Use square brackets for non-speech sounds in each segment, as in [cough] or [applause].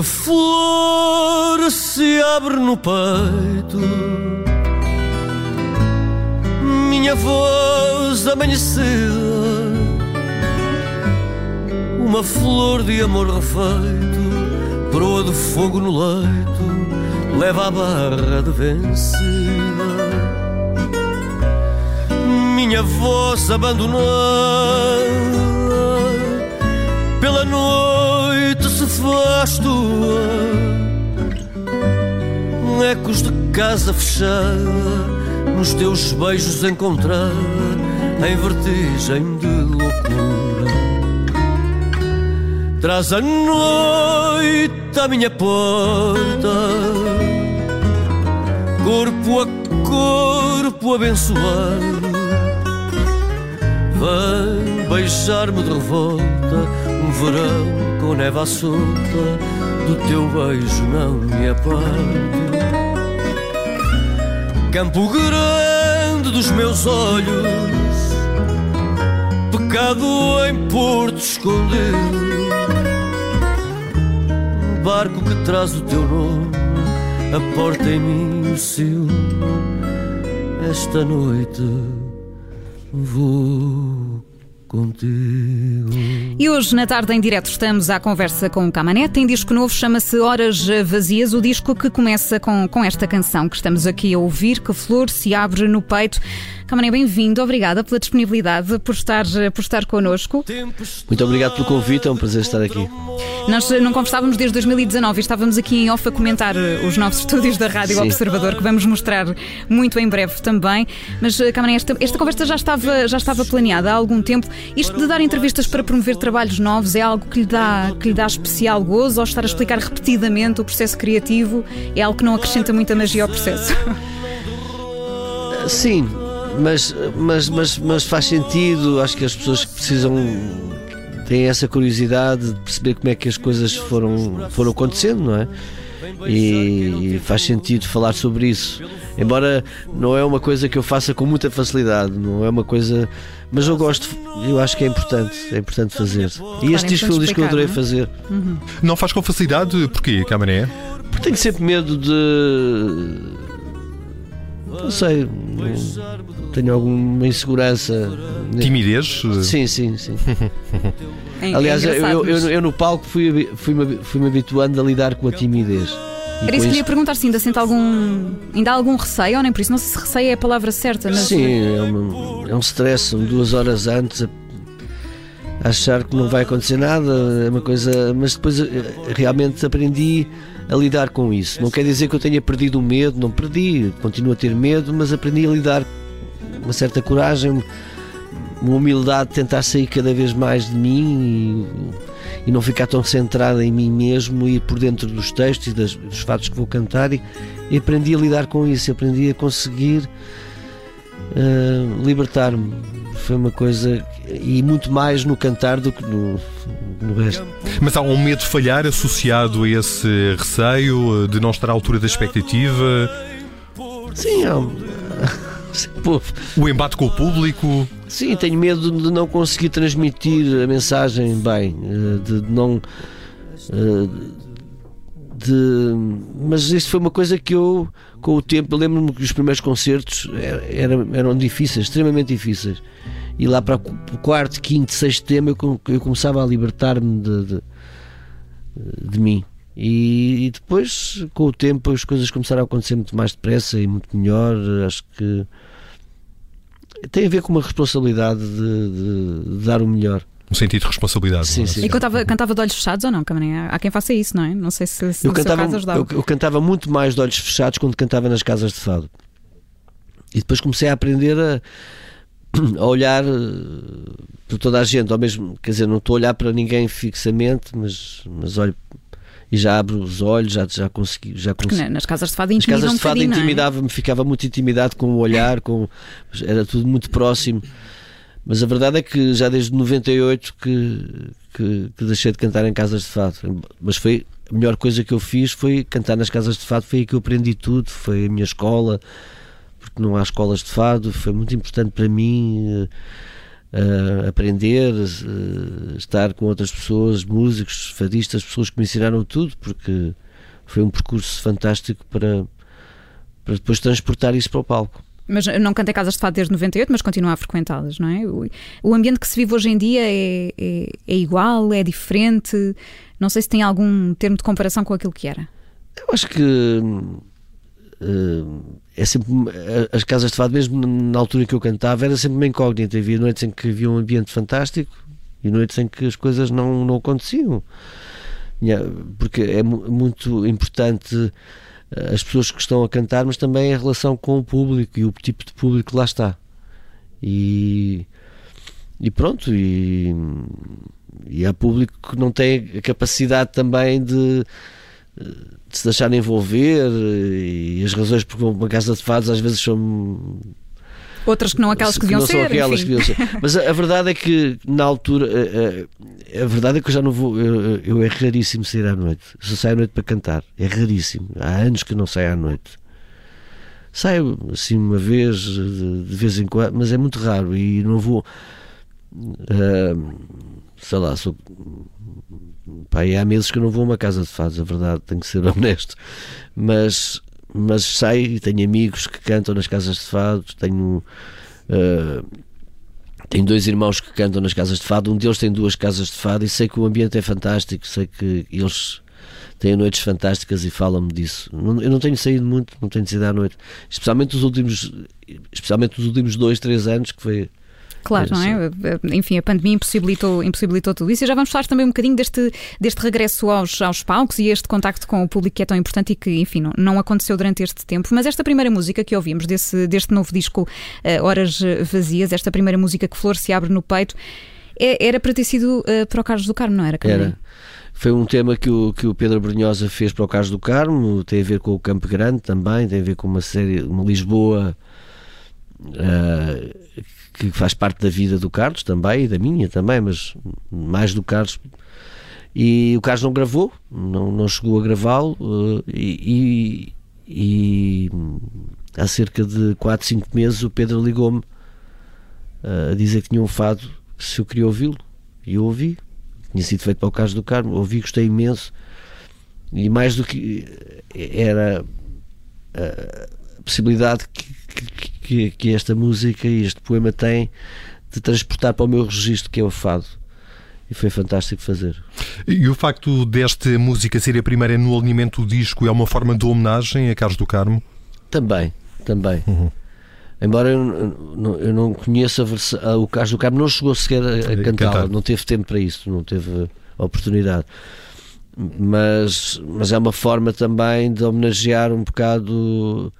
Que flor se abre no peito. Minha voz amanhecida Uma flor de amor refeito Proa de fogo no leito Leva a barra de vencida. Minha voz abandonada casa fechada Nos teus beijos encontrada Em vertigem de loucura. Traz a noite à minha porta Corpo a corpo abençoado Vem beijar-me de revolta Um verão com neve à solta Do teu beijo não me aparto Campo grande dos meus olhos Pecado em porto escondido. Barco que traz o teu nome A porta em mim o seu Esta noite vou contigo. E hoje, na tarde em direto, estamos à conversa com o Camané. Tem disco novo, chama-se Horas Vazias, o disco que começa com, com esta canção que estamos aqui a ouvir, que flor se abre no peito. Camané, bem-vindo, obrigada pela disponibilidade, por estar, por estar connosco. Muito obrigado pelo convite, é um prazer estar aqui. Nós não conversávamos desde 2019 e estávamos aqui em off a comentar os novos [laughs] estúdios da Rádio Sim. Observador, que vamos mostrar muito em breve também. Mas, Camané, esta, esta conversa já estava, já estava planeada há algum tempo. Isto de dar entrevistas para promover trabalhos novos é algo que lhe dá, que lhe dá especial gozo ou estar a explicar repetidamente o processo criativo é algo que não acrescenta muita magia ao processo? Sim, mas, mas, mas, mas faz sentido. Acho que as pessoas que precisam têm essa curiosidade de perceber como é que as coisas foram, foram acontecendo, não é? E, e faz sentido falar sobre isso. Embora não é uma coisa que eu faça com muita facilidade, não é uma coisa. Mas eu gosto, eu acho que é importante, é importante fazer. E este disco foi um disco que eu adorei não? É? fazer. Uhum. Não faz com facilidade? Porquê, Camané? Porque tenho sempre medo de. Não sei, tenho alguma insegurança. Timidez? Sim, sim, sim. [laughs] É, Aliás, é eu, eu, eu, no palco fui-me fui fui habituando a lidar com a timidez. Era isso que queria perguntar se ainda sente algum. Ainda há algum receio ou nem por isso? Não sei se receio é a palavra certa. Mas... Sim, é um, é um stress, duas horas antes achar que não vai acontecer nada, é uma coisa. Mas depois eh, realmente aprendi a lidar com isso. Não quer dizer que eu tenha perdido o medo, não perdi, continuo a ter medo, mas aprendi a lidar uma certa coragem, uma humildade de tentar sair cada vez mais de mim e, e não ficar tão centrada em mim mesmo e por dentro dos textos e das, dos fatos que vou cantar e, e, aprendi a lidar com isso, aprendi a conseguir uh, libertar-me. Foi uma coisa e muito mais no cantar do que no, no resto. Mas há um medo de falhar associado a esse receio de não estar à altura da expectativa? Sim, há, [laughs] o embate com o público? Sim, tenho medo de não conseguir transmitir a mensagem bem, eh, de não. Eh, de, mas isso foi uma coisa que eu, com o tempo, lembro-me que os primeiros concertos eram, eram difíceis, extremamente difíceis. E lá para o quarto, quinto, sexto tema eu, começava a libertar-me de, de, de mim. E, e, depois, com o tempo, as coisas começaram a acontecer muito mais depressa e muito melhor. Acho que tem a ver com uma responsabilidade de, de, de dar o melhor. Um sentido de responsabilidade. Sim, é? sim. E cantava, cantava de olhos fechados ou não, Camarinha? Há quem faça isso, não é? Não sei se, se eu cantava, eu, eu, cantava muito mais de olhos fechados quando cantava nas casas de fado. E depois comecei a aprender a, a olhar eh, para toda a gente, ao mesmo, quer dizer, não estou a olhar para ninguém fixamente, mas, mas olho e já abro os olhos, já, já consegui. Já consegui. nas casas de fado intimidava. Nas casas de fado um intimidava-me, é? ficava muito intimidado com o olhar, com, era tudo muito próximo. Mas a verdade é que já desde 98 que, que, que deixei de cantar em casas de fado. Mas foi a melhor coisa que eu fiz foi cantar nas casas de fado, foi aí que eu aprendi tudo, foi a minha escola, porque não há escolas de fado, foi muito importante para mim. Uh, aprender, uh, estar com outras pessoas, músicos, fadistas, pessoas que me ensinaram tudo, porque foi um percurso fantástico para, para depois transportar isso para o palco. Mas não cantei casas de fado desde 98, mas continua a frequentá-las, não é? O, ambiente que se vive hoje em dia é, é, é, igual, é diferente? Não sei se tem algum termo de comparação com aquilo que era. Eu acho que uh, é sempre as casas de fado, mesmo na altura em que eu cantava, era sempre uma incógnita. Havia noites em que havia um ambiente fantástico e noites em que as coisas não, não aconteciam. Porque é muito importante eh, as pessoas que estão a cantar, mas também a relação com o público e o tipo de público que lá está. E, e pronto, e, e há público que não tem a capacidade também de, de se deixar envolver e as razões porque uma casa de fados às vezes são Outras que não aquelas que deviam ser. Aquelas que deviam ser. [laughs] Mas a, a, verdade é que na altura a, eh, a, eh, a, verdade é que eu já não vou. Eu, eu é raríssimo sair à noite. Eu só saio à noite para cantar. É raríssimo. Há anos que não saio à noite. Saio assim uma vez, de, de vez em quando, mas é muito raro e não vou. Uh, sei lá, sou. Há meses que eu não vou a uma casa de fados, a verdade, tenho que ser [laughs] honesto. Mas mas sei, tenho amigos que cantam nas casas de fado, tenho. Uh, tenho dois irmãos que cantam nas casas de fado, um deles tem duas casas de fado e sei que o ambiente é fantástico, sei que eles têm noites fantásticas e falam-me disso. eu não tenho saído muito, não tenho saído à noite, especialmente os últimos, especialmente os últimos dois, três anos que foi Claro, não é? Enfim, a pandemia impossibilitou, impossibilitou tudo isso. E já vamos falar também um bocadinho deste, deste regresso aos, aos palcos e este contacto com o público que é tão importante e que, enfim, não, não aconteceu durante este tempo. Mas esta primeira música que ouvimos desse, deste novo disco, uh, Horas Vazias, esta primeira música que Flor se abre no peito, é, era para ter sido uh, para o Carlos do Carmo, não era? Era. Foi um tema que o, que o Pedro Brunhosa fez para o Carlos do Carmo, tem a ver com o Campo Grande também, tem a ver com uma série, uma Lisboa. Uh, que faz parte da vida do Carlos também e da minha também, mas mais do Carlos. E o Carlos não gravou, não, não chegou a gravá-lo uh, e, e, e, há cerca de 4, 5 meses o Pedro ligou-me uh, a dizer que tinha um fado se eu queria ouvi-lo. E eu ouvi, tinha sido feito para o Carlos do Carmo, ouvi, gostei imenso. E mais do que era a possibilidade que, que que, que esta música e este poema têm de transportar para o meu registro, que é o fado. E foi fantástico fazer. E o facto desta música ser a primeira no alinhamento do disco é uma forma de homenagem a Carlos do Carmo? Também, também. Uhum. Embora eu, eu, não conheça a o Carlos do Carmo não chegou sequer a, a cantá-la, não teve tempo para isso, não teve oportunidade. Mas, mas é uma forma também de homenagear um bocado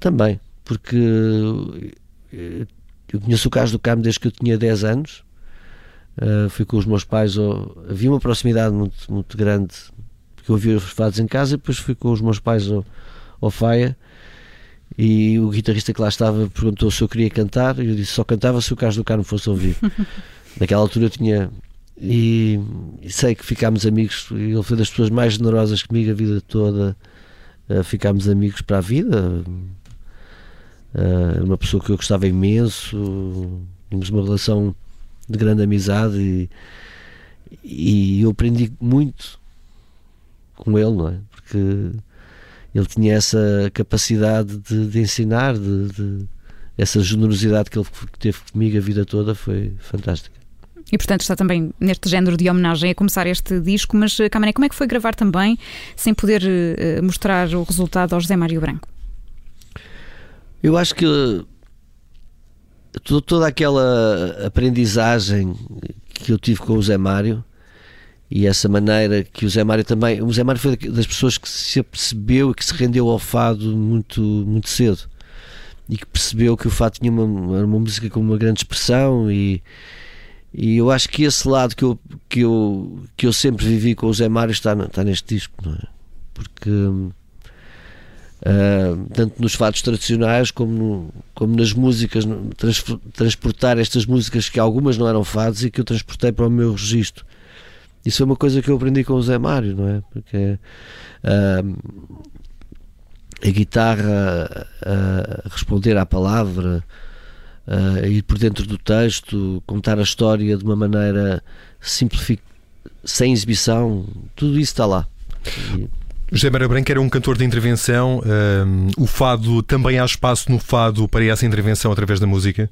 também porque eh, eu conheço o caso do Carmo desde que eu tinha 10 anos. Uh, fui com os meus pais, ao, havia uma proximidade muito, muito grande, porque eu ouvia os fados em casa, e depois fui com os meus pais ao, ao Faia. E o guitarrista que lá estava perguntou se eu queria cantar, e eu disse só cantava se o Carlos do Carmo fosse ouvir. [laughs] Naquela altura eu tinha. E, e, sei que ficámos amigos, ele foi das pessoas mais generosas comigo a vida toda. Uh, ficámos amigos para a vida uh, uma pessoa que eu gostava imenso, tínhamos uma relação de grande amizade e, e eu aprendi muito com ele, não é? Porque ele tinha essa capacidade de, de ensinar, de, de, essa generosidade que ele teve comigo a vida toda foi fantástica. E portanto está também neste género de homenagem a começar este disco, mas Camané, como é que foi gravar também sem poder uh, mostrar o resultado ao José Mário Branco? Eu acho que toda aquela aprendizagem que eu tive com o Zé Mário e essa maneira que o Zé Mário também. O Zé Mário foi das pessoas que se apercebeu e que se rendeu ao fado muito, muito cedo e que percebeu que o fado tinha uma, uma música com uma grande expressão e, e eu acho que esse lado que eu, que eu, que eu sempre vivi com o Zé Mário está, está neste disco, não é? Porque Uh, tanto nos fados tradicionais como, no, como nas músicas, trans, transportar estas músicas que algumas não eram fados e que eu transportei para o meu registro. Isso é uma coisa que eu aprendi com o Zé Mário, não é? Porque uh, a guitarra a responder à palavra, uh, ir por dentro do texto, contar a história de uma maneira simplificada, sem exibição, tudo isso está lá. E... José Mara Branco era um cantor de intervenção. Um, o fado também há espaço no fado para essa intervenção através da música?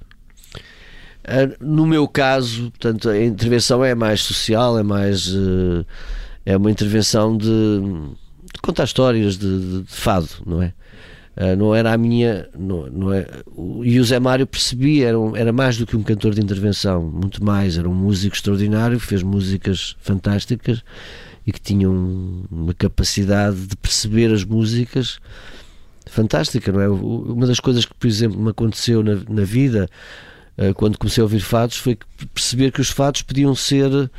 Uh, no meu caso, portanto, a intervenção é mais social, é mais. Uh, é uma intervenção de, de contar histórias de, de, de, fado, não é? Uh, não era a minha. Não, não é, e o Zé Mário percebia, era, um, era mais do que um cantor de intervenção, muito mais. Era um músico extraordinário, fez músicas fantásticas e que tinha um, uma capacidade de perceber as músicas fantástica, não é? Uma das coisas que, por exemplo, me aconteceu na, na vida uh, quando comecei a ouvir fados foi perceber que os fados podiam ser.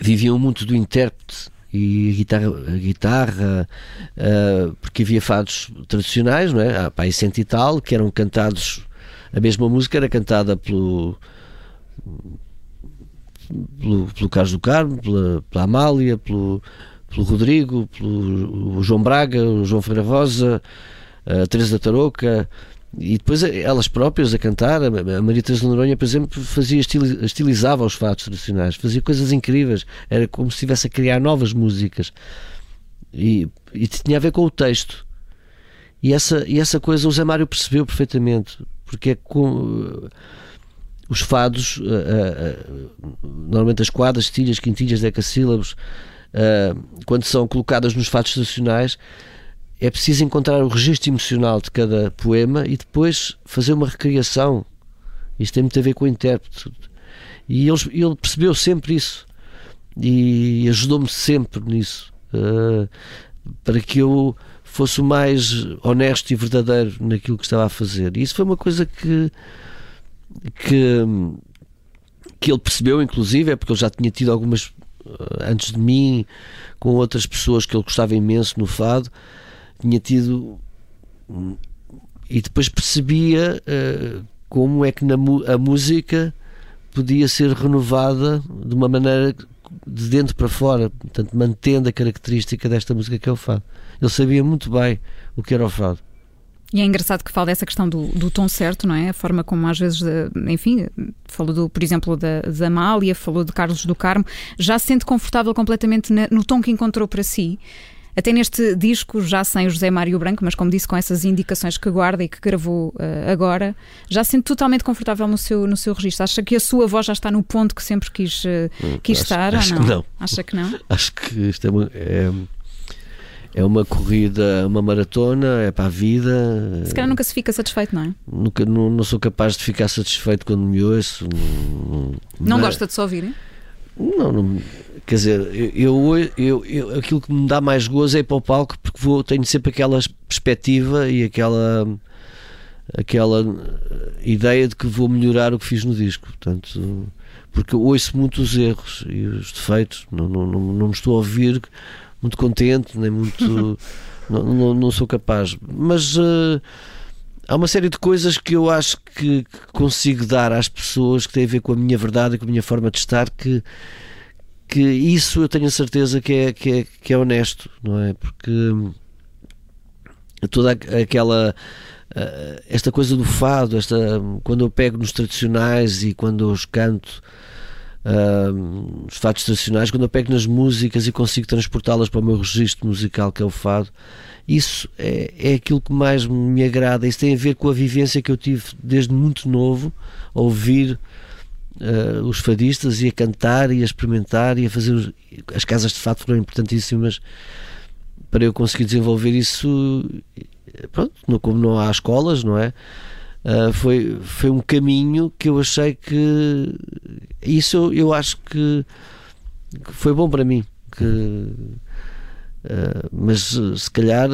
Viviam muito do intérprete e a guitarra, a guitarra uh, porque havia fados tradicionais, não é? Ah, pá, e tal, que eram cantados, a mesma música era cantada pelo pelo, pelo Carlos do Carmo, pela, pela Amália, pelo, pelo Rodrigo, pelo João Braga, o João Ferreira Rosa, a Teresa Tarouca, e depois elas próprias a cantar, a Maria Teresa Noronha, por exemplo, fazia estilizava os fatos tradicionais, fazia coisas incríveis, era como se estivesse a criar novas músicas. E, e tinha a ver com o texto. E essa, e essa coisa o Zé Mário percebeu perfeitamente, porque é com os fados, uh, uh, normalmente as quadras, tilhas, quintilhas, decassílabos, uh, quando são colocadas nos fatos tradicionais, é preciso encontrar o registro emocional de cada poema e depois fazer uma recriação. Isto tem muito a ver com o intérprete. E ele, ele percebeu sempre isso e ajudou-me sempre nisso para que eu fosse o mais honesto e verdadeiro naquilo que estava a fazer. E isso foi uma coisa que que, que ele percebeu, inclusive, é porque ele já tinha tido algumas eh, antes de mim, com outras pessoas que ele gostava imenso no fado, tinha tido e depois percebia uh, como é que na, a música podia ser renovada de uma maneira de dentro para fora, portanto, mantendo a característica desta música que é o fado. Ele sabia muito bem o que era o fado. E é engraçado que fala dessa questão do, do, tom certo, não é? A forma como às vezes, enfim, falou, do, por exemplo, da, da Amália, falou de Carlos do Carmo, já se sente confortável completamente no tom que encontrou para si. Até neste disco, já sem o José Mário Branco, mas como disse, com essas indicações que guarda e que gravou uh, agora, já se sente totalmente confortável no seu, no seu registro. Acha que a sua voz já está no ponto que sempre quis, uh, quis acho, estar? Acho ou não? que não. Acha que não? [laughs] Acho que isto é, uma, é é uma corrida, uma maratona, é para a vida. Se calhar nunca se fica satisfeito, não é? Nunca, não, não sou capaz de ficar satisfeito quando me ouço. Não, não gosta de se ouvir? Não, não, quer dizer, eu, eu, eu, eu, aquilo que me dá mais gozo é ir para o palco porque vou, tenho sempre aquela perspectiva e aquela aquela ideia de que vou melhorar o que fiz no disco. Portanto, porque eu ouço muito os erros e os defeitos, não, não, não, não me estou a ouvir muito contente, nem muito. [laughs] não, não, não, sou capaz. Mas uh, há uma série de coisas que eu acho que, que, consigo dar às pessoas que têm a ver com a minha verdade e com a minha forma de estar, que, que isso eu tenho a certeza que é, que é, que é honesto, não é? Porque toda aquela. Uh, esta coisa do fado, esta, quando eu pego nos tradicionais e quando eu os canto, uh, os fados tradicionais, quando eu pego nas músicas e consigo transportá-las para o meu registro musical, que é o fado, isso é, é aquilo que mais me agrada. Isso tem a ver com a vivência que eu tive desde muito novo, a ouvir uh, os fadistas e a cantar e a experimentar e a fazer. Os, as casas de fado foram importantíssimas para eu conseguir desenvolver isso. Pronto, como não há escolas, não é? Uh, foi, foi um caminho que eu achei que isso eu, eu acho que, foi bom para mim que, uh, mas se calhar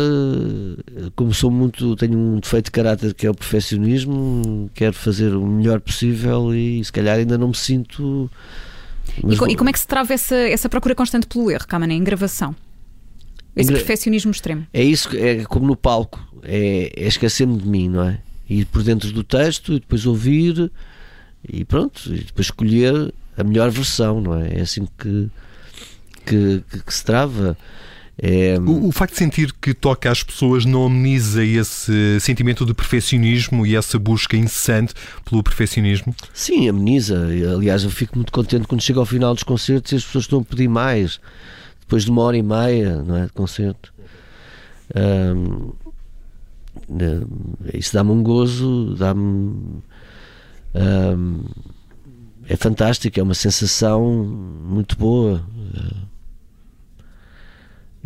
como sou muito tenho um defeito de caráter que é o perfeccionismo quero fazer o melhor possível e se calhar ainda não me sinto e, e, como é que se trava essa, essa procura constante pelo erro, Câmara, em gravação? Esse gra... perfeccionismo extremo. É isso, é como no palco, é, é esquecer-me de mim, não é? Ir por dentro do texto e depois ouvir e pronto, e depois escolher a melhor versão, não é? É assim que, que, que, que se trava. É... O, o, facto de sentir que toca às pessoas não ameniza esse sentimento de perfeccionismo e essa busca incessante pelo perfeccionismo? Sim, ameniza. Aliás, eu fico muito contente quando chego ao final dos concertos e as pessoas estão a pedir mais. Depois de uma hora e meia não é, de concerto. Um, isso dá-me um gozo, dá-me. Um, é fantástico, é uma sensação muito boa.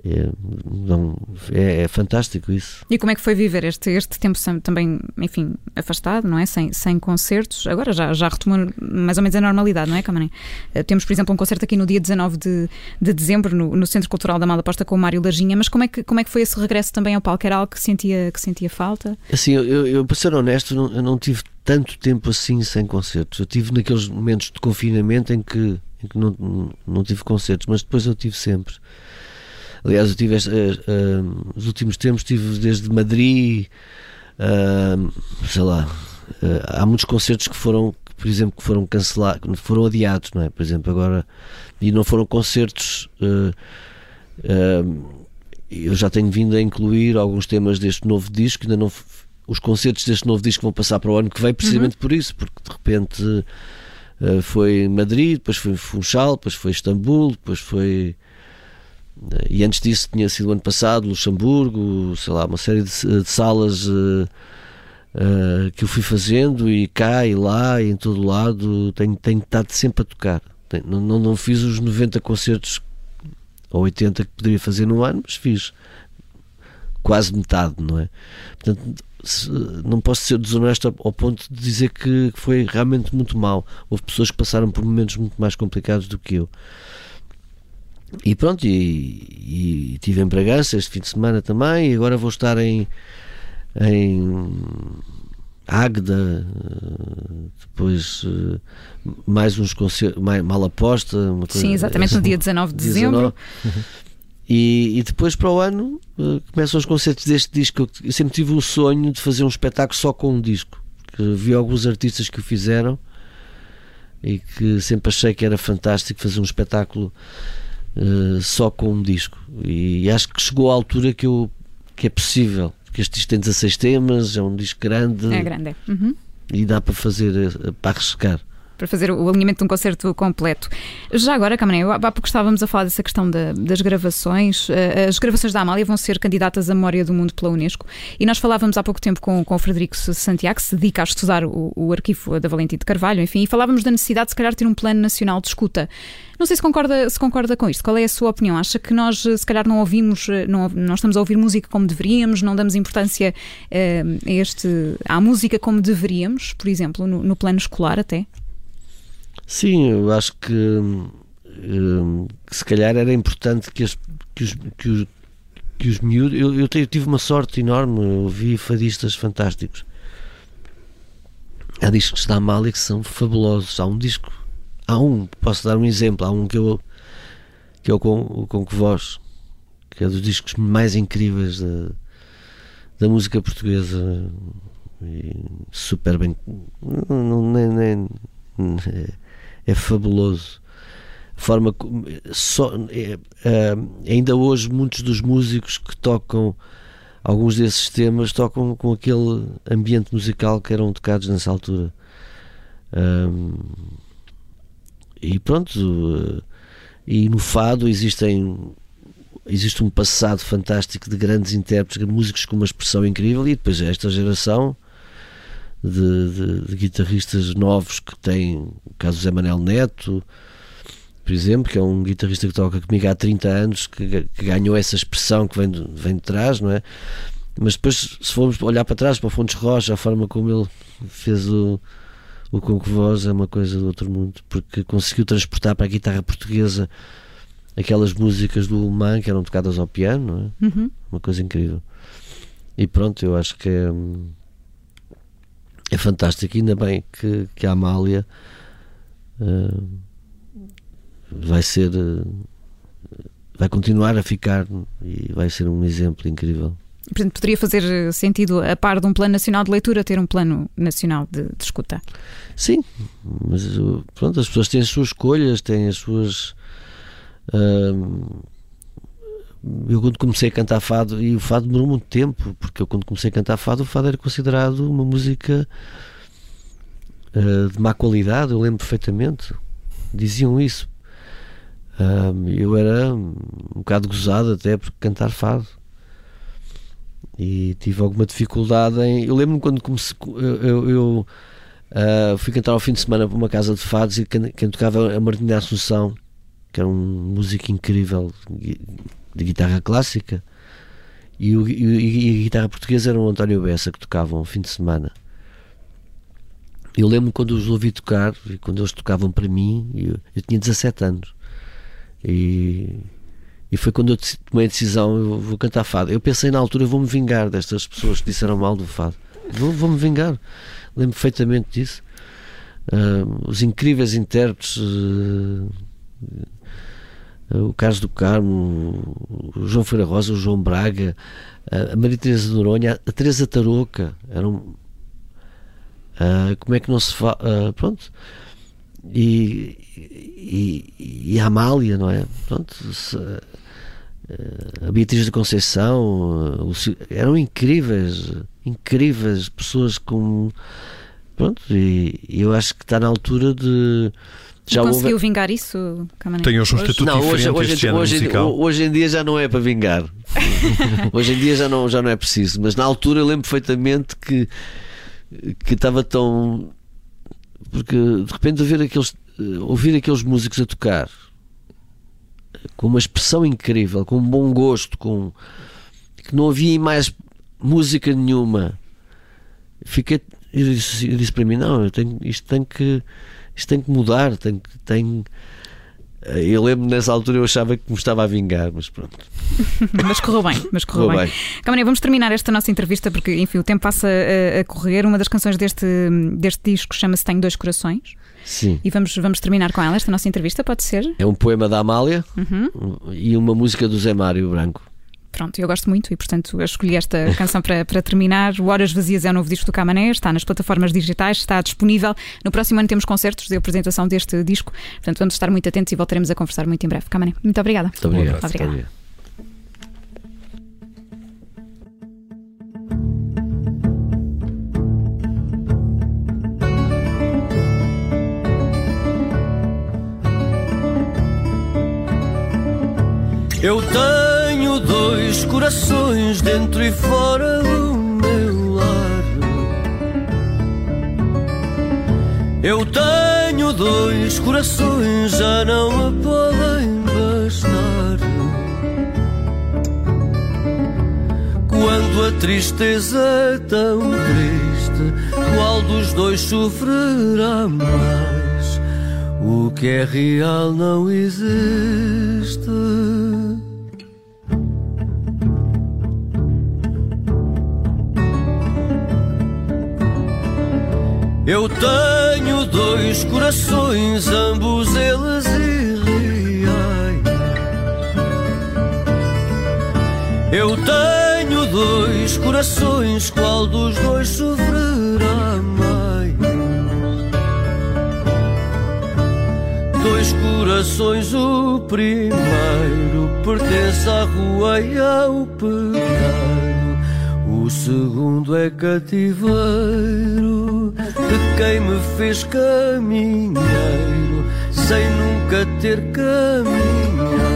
É, não, é, é, fantástico isso. E como é que foi viver este, este tempo também, enfim, afastado, não é? Sem, sem concertos. Agora já, já retomou mais ou menos a normalidade, não é, Camarim? Eh, temos, por exemplo, um concerto aqui no dia 19 de, de dezembro, no, no Centro Cultural da Malaposta com o Mário Larginha, mas como é, que, como é que foi esse regresso também ao palco? Era algo que sentia, que sentia falta? Assim, eu, eu, para ser honesto, não, eu não tive tanto tempo assim sem concertos. Eu tive naqueles momentos de confinamento em que, em que não, não tive concertos, mas depois eu tive sempre. Aliás, eu tive uh, uh, os últimos tempos tive desde Madrid, uh, sei lá, há muitos concertos que foram, por exemplo, que foram cancelados, foram adiados, não é? Por exemplo, agora e não foram concertos. eu já tenho vindo a incluir alguns temas deste novo disco, ainda não os concertos deste novo disco vão passar para o ano que vem precisamente uhum. por isso, porque de repente foi Madrid, depois foi Funchal, depois foi Istambul, depois foi e antes disso tinha sido ano passado, Luxemburgo, sei lá, uma série de, de salas uh, uh, que eu fui fazendo e cá e lá e em todo lado tenho, tenho estado sempre a tocar. Tenho, não, não, fiz os 90 concertos ou 80 que poderia fazer no ano, mas fiz quase metade, não é? Portanto, se, não posso ser desonesto ao ponto de dizer que foi realmente muito mal. Houve pessoas que passaram por momentos muito mais complicados do que eu. E pronto, e, e tive em Bragança este fim de semana também, e agora vou estar em, em Águeda, depois mais uns concertos, mal aposta. Sim, exatamente no dia [laughs] 19 de dezembro. [laughs] E, e, depois para o ano começam os concertos deste disco. Eu sempre tive o sonho de fazer um espetáculo só com um disco. Vi alguns artistas que o fizeram e que sempre achei que era fantástico fazer um espetáculo uh, só com um disco. E acho que chegou à altura que, eu, que é possível. Porque este disco tem 16 temas, é um disco grande. É grande. Uhum. E dá para fazer, eh, para arriscar para fazer o alinhamento de um concerto completo. Já agora, Camaré, há pouco estávamos a falar dessa questão da, das gravações. Eh, as gravações da Amália vão ser candidatas à Memória do Mundo pela Unesco e nós falávamos há pouco tempo com, com o Frederico Santiago, que se dedica a estudar o, o arquivo da Valentim de Carvalho, enfim, e falávamos da necessidade de se calhar ter um plano nacional de escuta. Não sei se concorda, se concorda com isto. Qual é a sua opinião? Acha que nós, se calhar, não ouvimos, não, não estamos a ouvir música como deveríamos, não damos importância uh, a este, à música como deveríamos, por exemplo, no, no plano escolar até? Sim, eu acho que, hum, que se calhar era importante que, as, que os, que os, que os miúdos. Eu, eu, tive uma sorte enorme, eu fadistas fantásticos. Há discos da Amália que são fabulosos. Há um disco, há um, posso dar um exemplo, há um que eu que é o com, com que voz, que é dos discos mais incríveis da, da música portuguesa. E super bem. Não, nem, nem, é fabuloso. Forma só, é, ainda hoje muitos dos músicos que tocam alguns desses temas tocam com aquele ambiente musical que eram tocados nessa altura. Um, e pronto, e no fado existem existe um passado fantástico de grandes intérpretes, músicos com uma expressão incrível e depois esta geração de, de, de, guitarristas novos que têm o caso Zé Manel Neto, por exemplo, que é um guitarrista que toca comigo há 30 anos, que, que ganhou essa expressão que vem de, vem de trás, não é? Mas depois, se formos olhar para trás, para o Fontes Rocha, a forma como ele fez o, o Conco Voz é uma coisa do outro mundo, porque conseguiu transportar para a guitarra portuguesa aquelas músicas do alemão que eram tocadas ao piano, é? uhum. uma coisa incrível. E pronto, eu acho que é é fantástico. Ainda bem que, que a Amália uh, vai ser. Uh, vai continuar a ficar e vai ser um exemplo incrível. Portanto, poderia fazer sentido, a par de um plano nacional de leitura, ter um plano nacional de, de escuta? Sim, mas pronto, as pessoas têm as suas escolhas, têm as suas. Uh, eu quando comecei a cantar fado, e o fado demorou muito tempo, porque eu quando comecei a cantar fado, o fado era considerado uma música uh, de má qualidade, eu lembro perfeitamente. Diziam isso. Uh, eu era um bocado gozado até por cantar fado. E tive alguma dificuldade em. Eu lembro-me quando comecei. Eu, eu, uh, fui cantar ao fim de semana para uma casa de fados e quem, quem tocava a Martina Assunção, que era um músico incrível de guitarra clássica, e, o, e, e a guitarra portuguesa era o António Bessa que tocavam ao fim de semana. Eu lembro quando os ouvi tocar, e quando eles tocavam para mim, eu, eu tinha 17 anos. E, e foi quando eu tomei a decisão, eu vou cantar fado. Eu pensei na altura, vou-me vingar destas pessoas que disseram mal do fado. Vou-me vou vingar. Lembro perfeitamente disso. Uh, os incríveis intérpretes. Uh, o Carlos do Carmo, o João Feira Rosa, o João Braga, a Maria Teresa de Noronha, a Teresa Tarouca, eram uh, como é que não se fala, uh, pronto, e, e, e, a Amália, não é? Pronto, se, uh, a Beatriz da Conceição, eram incríveis, incríveis pessoas com, pronto, e, e eu acho que está na altura de já conseguiu houve... vingar isso, Camané? Tem um estatuto não, hoje, hoje, hoje, hoje, em dia já não é para vingar. [laughs] hoje em dia já não, já não é preciso. Mas na altura eu lembro perfeitamente que, que estava tão. Porque de repente ouvir aqueles, ouvir aqueles músicos a tocar com uma expressão incrível, com um bom gosto, com que não havia mais música nenhuma. Fiquei, eu disse, eu disse para mim: não, eu tenho, isto tem que isto tem que mudar, tem que. Tem... Eh, eu lembro nessa altura eu achava que me estava a vingar, mas pronto. [laughs] mas correu bem, mas correu, bem. bem. vamos terminar esta nossa entrevista porque, enfim, o tempo passa a, a correr. Uma das canções deste, deste disco chama-se Tenho Dois Corações. Sim. E vamos, vamos terminar com ela, esta nossa entrevista, pode ser? É um poema da Amália uhum. e uma música do Zé Mário Branco. Pronto, eu gosto muito e, portanto, escolhi esta [laughs] canção para, para terminar. O Horas Vazias é o novo disco do Camané, está nas plataformas digitais, está disponível. No próximo ano temos concertos de apresentação deste disco, portanto, vamos estar muito atentos e voltaremos a conversar muito em breve. Camané, muito obrigada. Muito obrigado. Obrigada. Eu tenho dois corações dentro e fora do meu lar. Eu tenho dois corações, já não me podem bastar. Quando a tristeza é tão triste, qual dos dois sofrerá mais? O que é real não existe. Eu tenho dois corações, ambos eles irreais. Eu tenho dois corações, qual dos dois sofrerá mais? Dois corações, o primeiro pertence à rua e ao pecado. O segundo é cativeiro de quem me fez caminheiro sem nunca ter caminhado.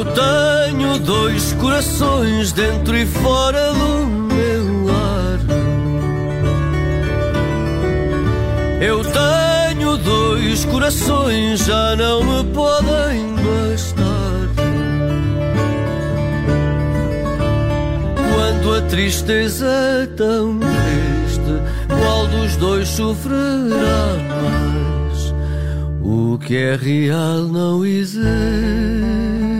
Eu tenho dois corações dentro e fora do meu lar. Eu tenho dois corações, já não me podem bastar. Quando a tristeza é tão triste, qual dos dois sofrerá mais? O que é real não existe.